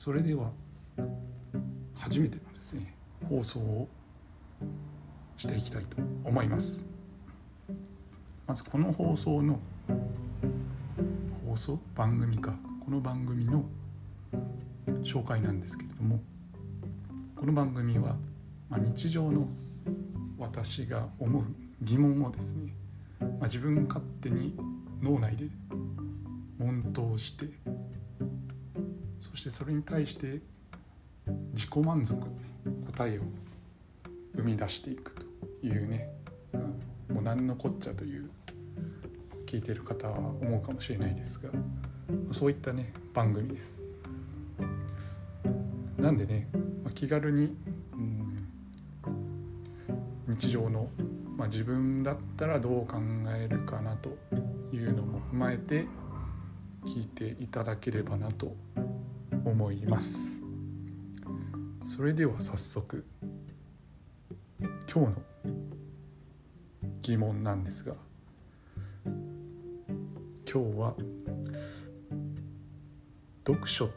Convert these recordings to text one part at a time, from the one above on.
それでは初めてのですね放送をしていきたいと思います。まずこの放送の放送番組かこの番組の紹介なんですけれどもこの番組は、ま、日常の私が思う疑問をですね、まあ、自分勝手に脳内で問答してそしてそれに対して自己満足、答えを生み出していくというね、うん、もう何のこっちゃという聞いてる方は思うかもしれないですがそういったね番組です。なんでね、まあ、気軽に、うん、日常の、まあ、自分だったらどう考えるかなというのも踏まえて聞いていただければなと思いますそれでは早速今日の疑問なんですが今日は読書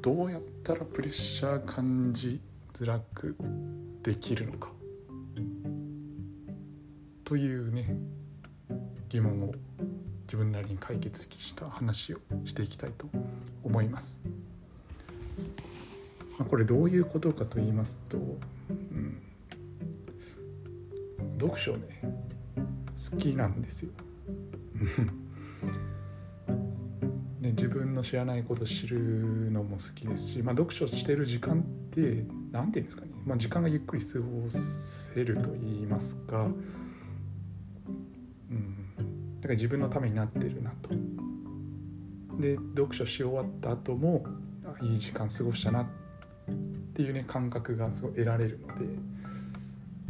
どうやったらプレッシャー感じづらくできるのか？というね疑問を自分なりに解決した話をしていきたいと思います。まあ、これどういうことかと言いますと、うん、読書ね好きなんですよ。ね、自分の知らないこと知るのも好きですし、まあ、読書してる時間って何て言うんですかね、まあ、時間がゆっくり過ごせると言いますか。うん。だから自分のためになってるなと。で読書し終わった後もいい時間過ごしたなってっていうね感覚がすごい得られるので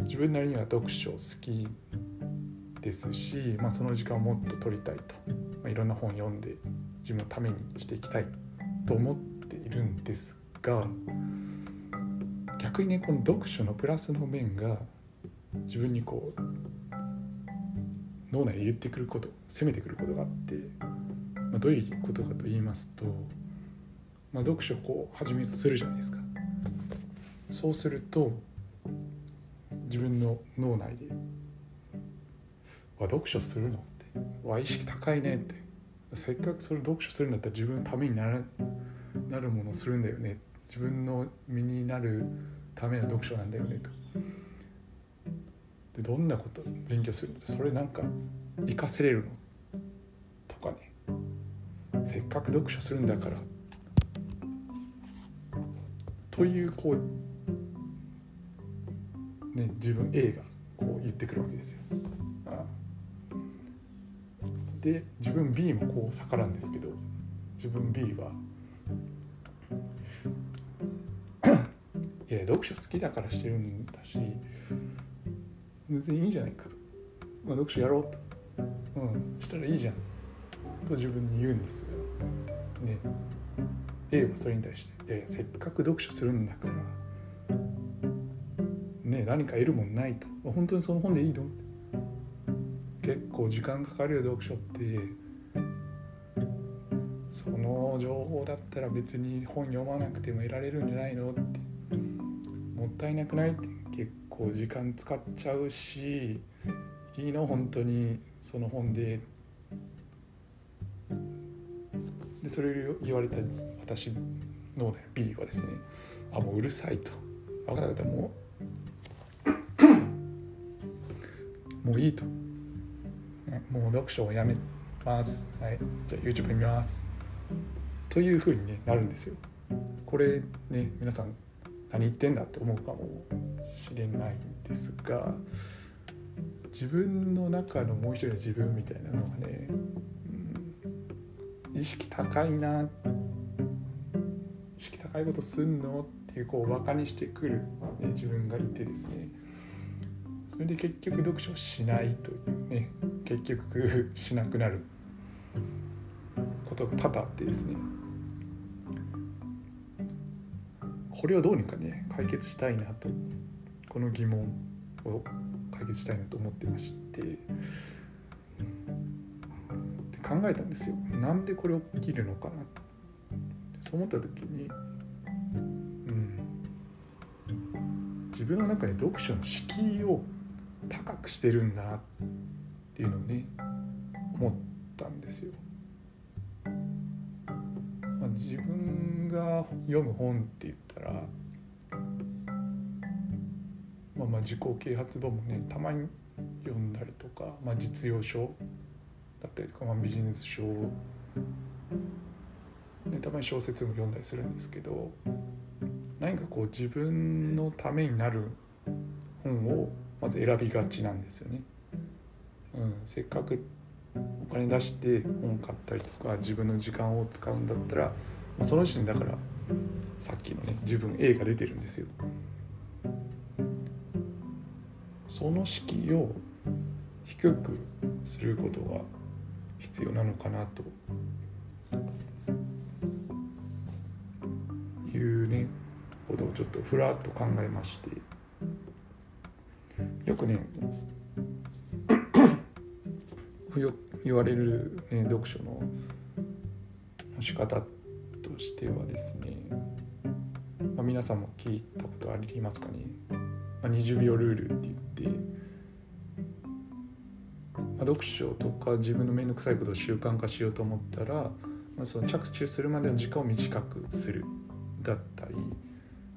自分なりには読書好きですし、まあ、その時間をもっと取りたいと、まあ、いろんな本読んで自分のためにしていきたいと思っているんですが逆にねこの読書のプラスの面が自分にこう脳内で言ってくること攻めてくることがあって、まあ、どういうことかと言いますと、まあ、読書をこう始めようとするじゃないですか。そうすると自分の脳内で「わ読書するの?」って「わ意識高いね」ってせっかくそれ読書するんだったら自分のためになるなるものをするんだよね自分の身になるための読書なんだよねと。でどんなこと勉強するの？それなんか活かせれるの？とかねせっかく読書するんだからというこうね自分 A がこう言ってくるわけですよ。あで自分 B もこう逆らうんですけど自分 B はいや読書好きだからしてるんだし全然いいじゃないかと、まあ、読書やろうと、うん、したらいいじゃんと自分に言うんですが。ね。A はそれに対して「いやいやせっかく読書するんだからね何か得るもんないと。本当にその本でいいの?」結構時間かかるよ読書って。その情報だったら別に本読まなくても得られるんじゃないの？って。もったいなくない？って。結構時間使っちゃうしいいの？本当にその本で。でそれを言われた私の、ね、B はですねあもううるさいと。分かった方もう もういいと。もう読書をやめます。はい。じゃあ YouTube 見ます。というふうに、ね、なるんですよ。これね皆さん何言ってんだって思うかもしれないんですが自分の中のもう一人の自分みたいなのがね、うん、意識高いな意識高いうことすんの？っていうこうバカにしてくる、ね、自分がいてですね。それで結局読書しないというね結局しなくなることが多々あってですね。これをどうにかね解決したいなとこの疑問を解決したいなと思ってまして。で考えたんですよ。なんでこれ起きるのかなと。そう思った時に自分の中で読書の敷居を高くしてるんだなっていうのをね思ったんですよ。まあ、自分が読む本って言ったら、まあ、まあ自己啓発本もねたまに読んだりとか、まあ、実用書だったりとか、まあ、ビジネス書、ね、たまに小説も読んだりするんですけど何かこう自分のためになる本をまず選びがちなんですよね。うん、せっかくお金出して本買ったりとか自分の時間を使うんだったらまあその時点だからさっきのね自分 A が出てるんですよ。その敷居を低くすることが必要なのかなというねことをちょっとふらっと考えまして。よくね よ言われる、ね、読書の仕方としてはですね、まあ、皆さんも聞いたことありますかね、まあ、20秒ルールって言って、まあ、読書とか自分の面倒くさいことを習慣化しようと思ったら、まあ、その着手するまでの時間を短くするだったり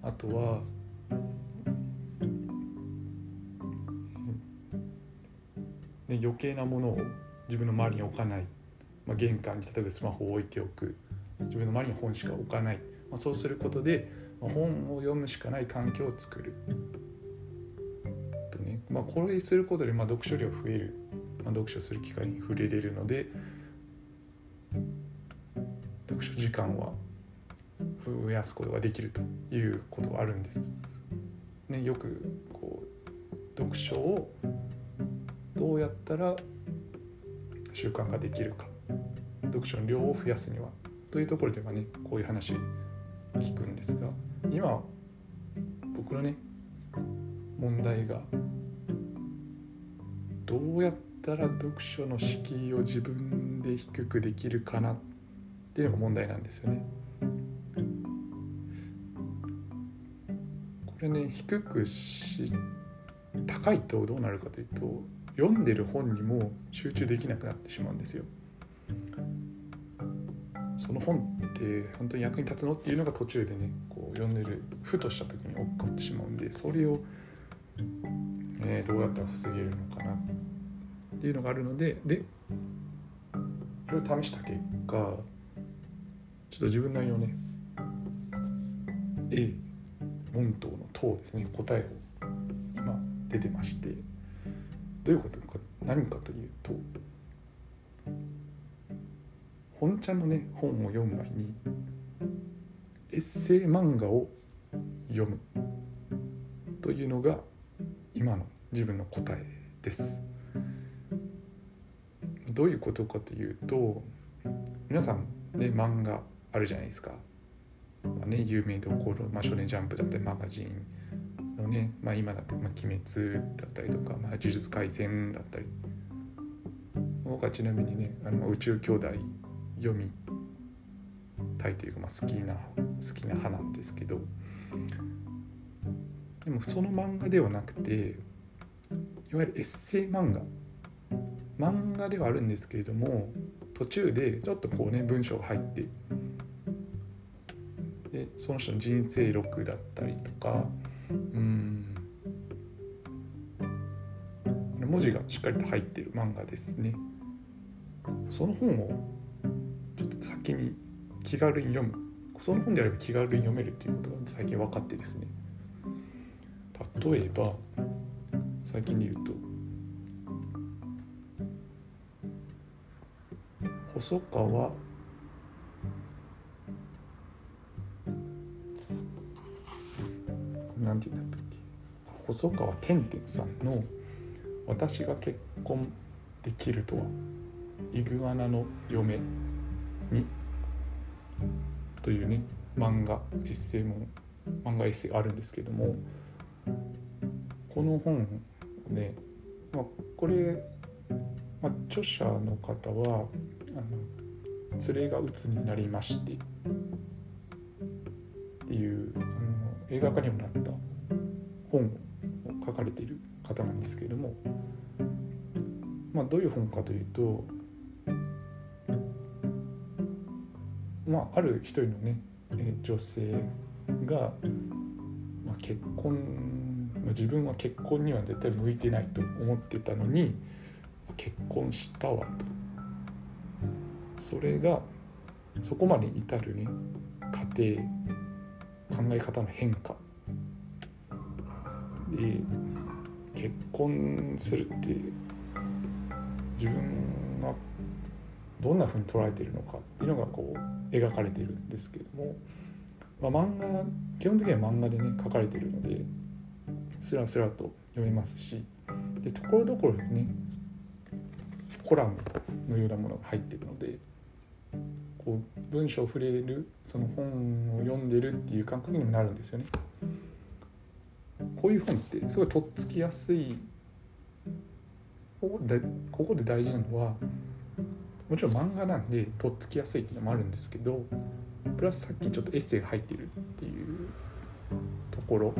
あとはね、余計なものを自分の周りに置かない、まあ、玄関に例えばスマホを置いておく。自分の周りに本しか置かない、まあ、そうすることで、まあ、本を読むしかない環境を作る。とね、まあ、これすることでまあ読書量増える、まあ、読書する機会に触れれるので読書時間は増やすことができるということがあるんです。ね、よくこう読書をどうやったら習慣ができるか読書の量を増やすにはというところではねこういう話聞くんですが今僕のね問題がどうやったら読書の敷居を自分で低くできるかなっていうのが問題なんですよね。これね低くし高いとどうなるかというと読んでる本にも集中できなくなってしまうんですよ。その本って本当に役に立つのっていうのが途中でねこう読んでるふとした時に起こってしまうんでそれを、えー、どうやったら防げるのかなっていうのがあるのででこれを試した結果ちょっと自分なりのね A 問答の答ですね答えを今出てましてどういうことか何かというと本ちゃんのね本を読む前にエッセイ漫画を読むというのが今の自分の答えです。どういうことかというと皆さんね漫画あるじゃないですか。まあ、ね有名どころ、まあ、少年ジャンプだったりマガジンのね、まあ、今だと、まあ、鬼滅だったりとか、まあ、呪術廻戦だったり。僕はちなみにねあの宇宙兄弟読みたいというか、まあ、好きな好きな派なんですけど。でもその漫画ではなくていわゆるエッセイ漫画。漫画ではあるんですけれども途中でちょっとこうね文章が入ってでその人の人生録だったりとかうん。文字がしっかりと入ってる漫画ですね。その本をちょっと先に気軽に読む。その本であれば気軽に読めるっていうことが最近分かってですね。例えば最近で言うと細川なんて言うんだったっけ細川天天さんの「私が結婚できるとはイグアナの嫁に」というね漫画エッセイも漫画エッセイがあるんですけどもこの本ね、まあ、これ、まあ、著者の方はあの連れが鬱になりましてっていうあの映画化にもなった本を書かれている方なんですけれども、まあ、どういう本かというと、まあ、ある一人のね、女性が、まあ、結婚、まあ、自分は結婚には絶対向いてないと思ってたのに結婚したわと。それがそこまで至るね家庭考え方の変化。で結婚するって自分がどんなふうに捉えているのかっていうのがこう描かれているんですけども、まあ、漫画基本的には漫画でね書かれているのでスラスラと読めますしでところどころにねコラムのようなものが入っているのでこう文章触れるその本を読んでるっていう感覚にもなるんですよね。こういう本ってすごいとっつきやすいここでここで大事なのはもちろん漫画なんでとっつきやすいっていうのもあるんですけどプラスさっきちょっとエッセイが入ってるっていうところ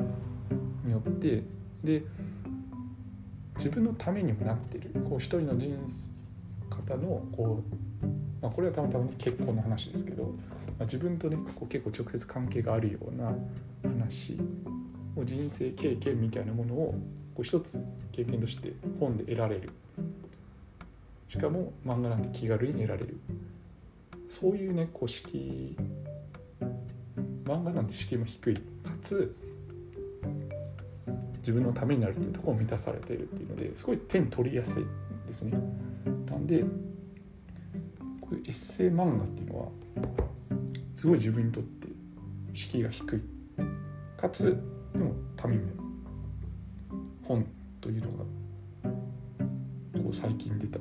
によってで自分のためにもなってるこう一人の人生方のこうまあ、これはたまたまに結婚の話ですけど、まあ、自分とねこう結構直接関係があるような話を人生経験みたいなものをこう一つ経験として本で得られる。しかも漫画なんで気軽に得られる。そういうねこう敷漫画なんて敷居も低い。かつ自分のためになるっていうところを満たされているっていうのですごい手に取りやすいですね。なんでエッセイ漫画っていうのはすごい自分にとって敷居が低いかつでもために本というのがこう最近出た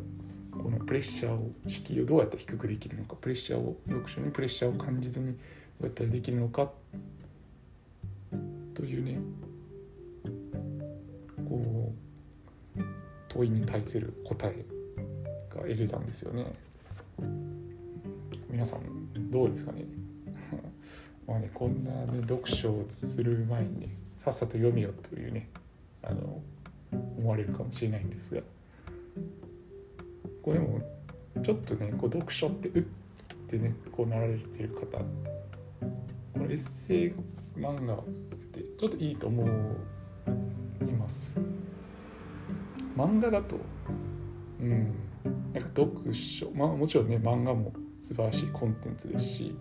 このプレッシャーを敷居をどうやって低くできるのかプレッシャーを読書にプレッシャーを感じずにどうやったらできるのかというねこう問いに対する答えが得れたんですよね。皆さんどうですかね？まあねこんなね読書をする前にねさっさと読みよというねあの思われるかもしれないんですが。これもちょっとねこう読書ってうってねこうなられてる方このエッセイ漫画ってちょっといいと思います。漫画だとうんなんか読書まあもちろんね漫画も素晴らしいコンテンツですし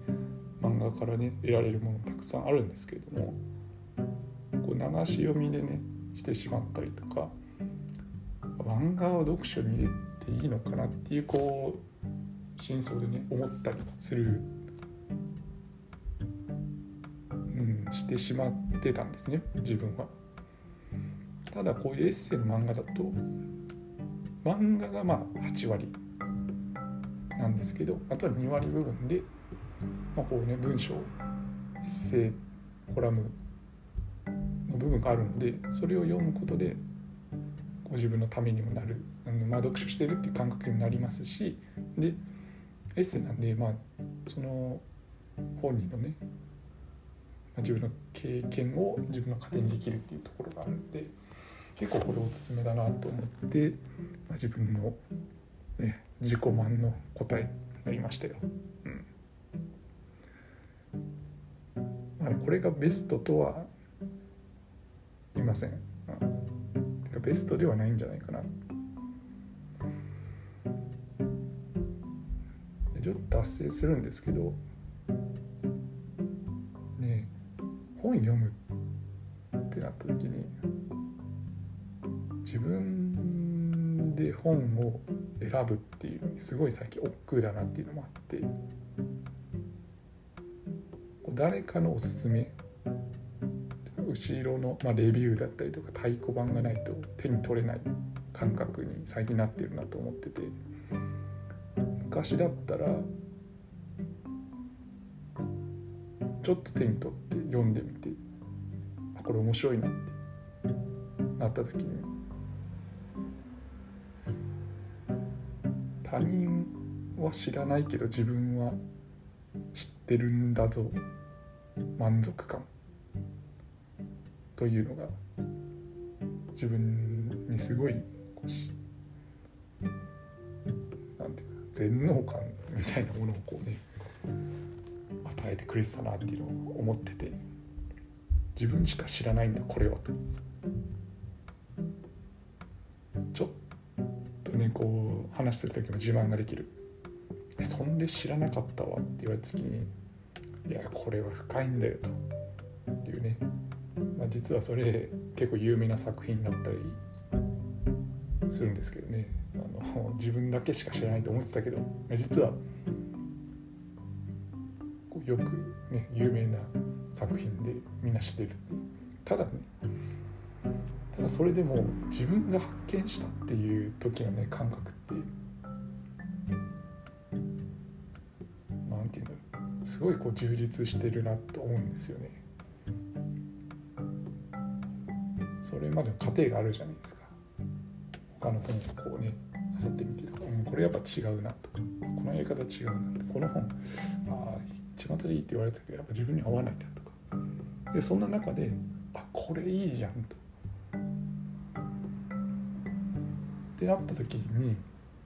漫画からね得られるものたくさんあるんですけれどもこう流し読みでねしてしまったりとか漫画を読書に入れていいのかなっていうこう真相でね思ったりする、うん、してしまってたんですね自分は。ただこういうエッセイの漫画だと漫画がまあ8割なんですけどあとは2割部分で、まあ、こうね文章エッセイコラムの部分があるのでそれを読むことでご自分のためにもなる、まあ、読書してるっていう感覚にもなりますしでエッセイなんで、まあ、その本人のね、まあ、自分の経験を自分の糧にできるっていうところがあるので。結構これおすすめだなと思って、まあ、自分の、ね、自己満の答えになりましたよ。うんまあ、これがベストとは言いません。うん、てかベストではないんじゃないかな。ちょっと達成するんですけどね本読むってなった時に自分で本を選ぶっていうすごい最近億劫だなっていうのもあって。誰かのおすすめ後ろの、まあ、レビューだったりとか太鼓判がないと手に取れない感覚に最近なってるなと思ってて。昔だったらちょっと手に取って読んでみてあこれ面白いなってなった時に他人は知らないけど自分は知ってるんだぞ。満足感というのが自分にすごいこうしなんていうか全能感みたいなものをこうね与えてくれてたなっていうのを思ってて自分しか知らないんだこれはと。ちょっとねこう話する時も自慢ができる「そんで知らなかったわ」って言われた時に「いやこれは深いんだよ」と。いうね、まあ、実はそれ結構有名な作品だったりするんですけどね。あの 自分だけしか知らないと思ってたけど、ま、実はよくね有名な作品でみんな知ってるってただねだそれでも自分が発見したっていう時のね感覚ってなんていうんだろうすごいこう充実してるなと思うんですよね。それまでの過程があるじゃないですか。他の本をこうね漁ってみてとか、うん、これやっぱ違うなとかこのやり方違うなこの本ああ一番いいって言われたけどやっぱ自分に合わないんだとか。でそんな中であこれいいじゃんと。ってなった時に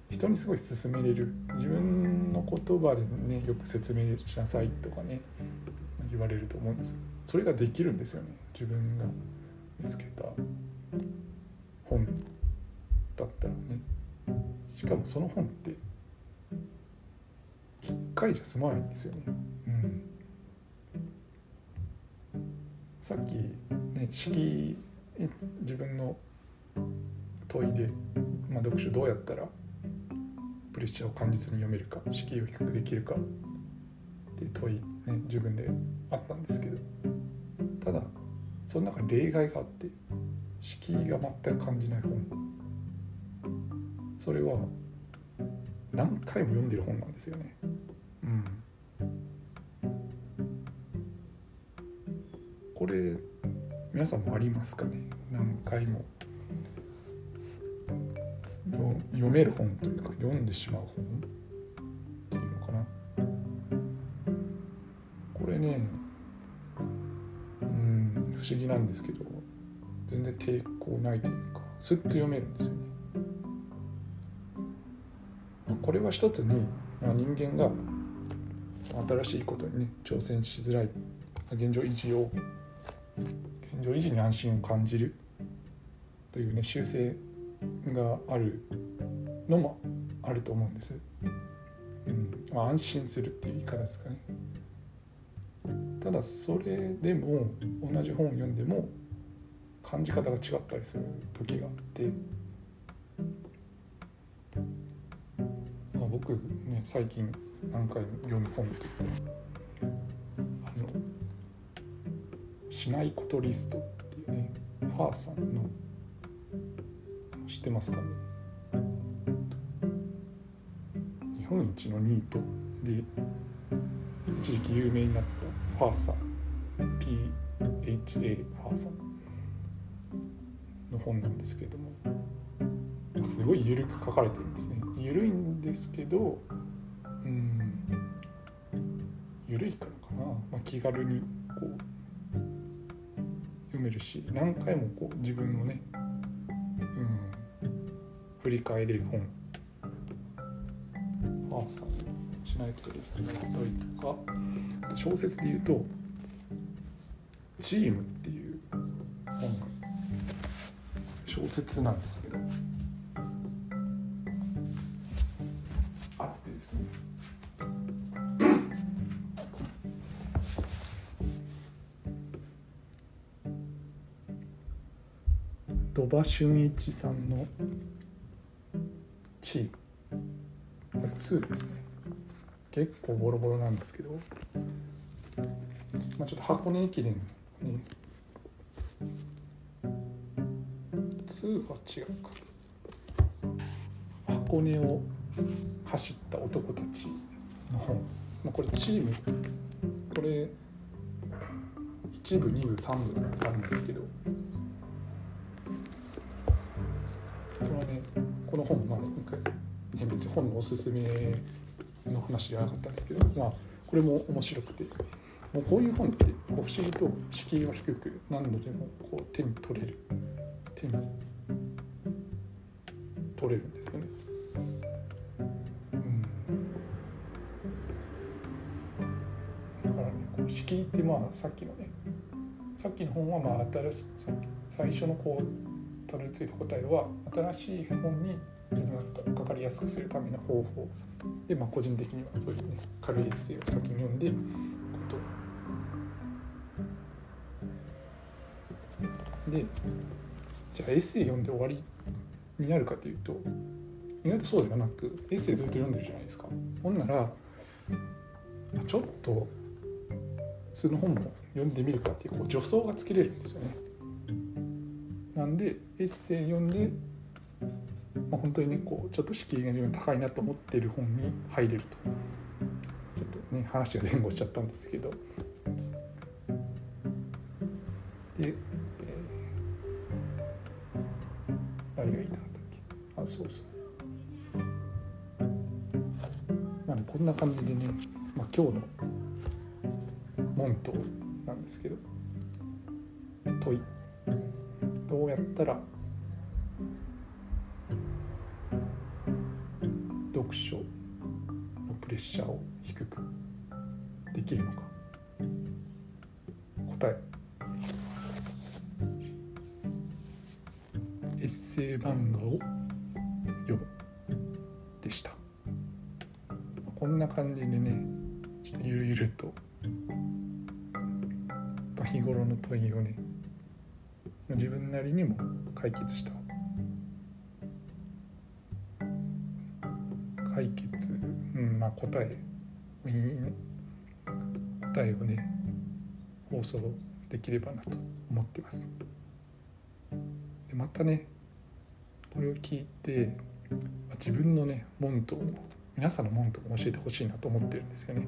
人にすごい勧めれる。自分の言葉でねよく説明しなさいとかね言われると思うんですそれができるんですよね。自分が見つけた本だったらね。しかもその本って1回じゃ済まないんですよね。うん、さっきね式自分の問いで、まあ、読書どうやったらプレッシャーを感じずに読めるか敷居を低くできるかっていう問い、ね、自分であったんですけどただその中に例外があって敷居が全く感じない本。それは何回も読んでる本なんですよね。うん、これ皆さんもありますかね？何回も。読める本というか読んでしまう本っていうのかな。これねうん不思議なんですけど全然抵抗ないというかスッと読めるんですよね。これは一つに人間が新しいことにね挑戦しづらい現状維持を現状維持に安心を感じるというね習性があるのもあると思うんです。うんまあ、安心するっていう言い方ですかね。ただそれでも同じ本を読んでも感じ方が違ったりする時があってあ僕ね最近何回も読む本といってあの「しないことリスト」っていうねファーさんのってますか？ね日本一のニートで一時期有名になったファーさん PHA ファーさんの本なんですけれどもすごい緩く書かれてるんですね。緩いんですけどうん緩いからかな、まあ、気軽にこう読めるし何回もこう自分をね、り返れる本。ファーさんしないとですねだったりとか。小説で言うと「チーム」っていう本小説なんですけどあってですね。鳥羽俊一さんのチーム2ですね。結構ボロボロなんですけど、まあ、ちょっと箱根駅伝に2は違うか。箱根を走った男たちの本、まあ、これチームこれ1部2部3部あるんですけどおすすめの話じゃなかったんですけどまあこれも面白くてもうこういう本ってこう不思議と敷居が低く何度でもこう手に取れる手に取れるんですよね。うん、だからねこう式ってまあさっきのねさっきの本はまあ新しい最初のこうたどり着いた答えは新しい本に自分がかかりやすくするための方法。で、まあ、個人的にはそういうね軽いエッセイを先に読んでこと。でじゃあエッセイ読んで終わりになるかというと意外とそうではなくエッセイずっと読んでるじゃないですか。ほんならちょっとその本も読んでみるかっていうこう助走がつけれるんですよね。なんでエッセイ読んで、まあ、本当にねこうちょっと敷居が自分高いなと思っている本に入れると。ちょっとね話が前後しちゃったんですけど。で、えー、何が言いたかったっけ？あそうそう。まあねこんな感じでね、まあ、今日の問答なんですけど。問い。どうやったら書のプレッシャーを低くできるのか？答え。エッセイ漫画を読むでした。こんな感じでねちょっとゆるゆると日頃の問いをね自分なりにも解決した答え答えをね放送できればなと思ってます。でまたねこれを聞いて自分のね門徒も皆さんの門徒も教えてほしいなと思ってるんですよね。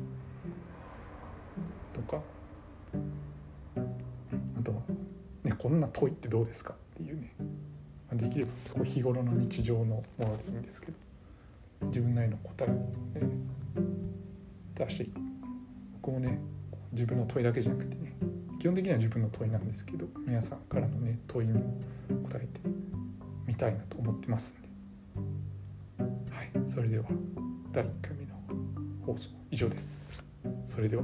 とかあとは、ねこんな問いってどうですかっていうね。できればこう日頃の日常のものでいいんですけど自分なりの答えを、ね、出していく僕もね自分の問いだけじゃなくてね基本的には自分の問いなんですけど皆さんからのね問いにも答えてみたいなと思ってますんで。はいそれでは第1回目の放送以上です。それでは。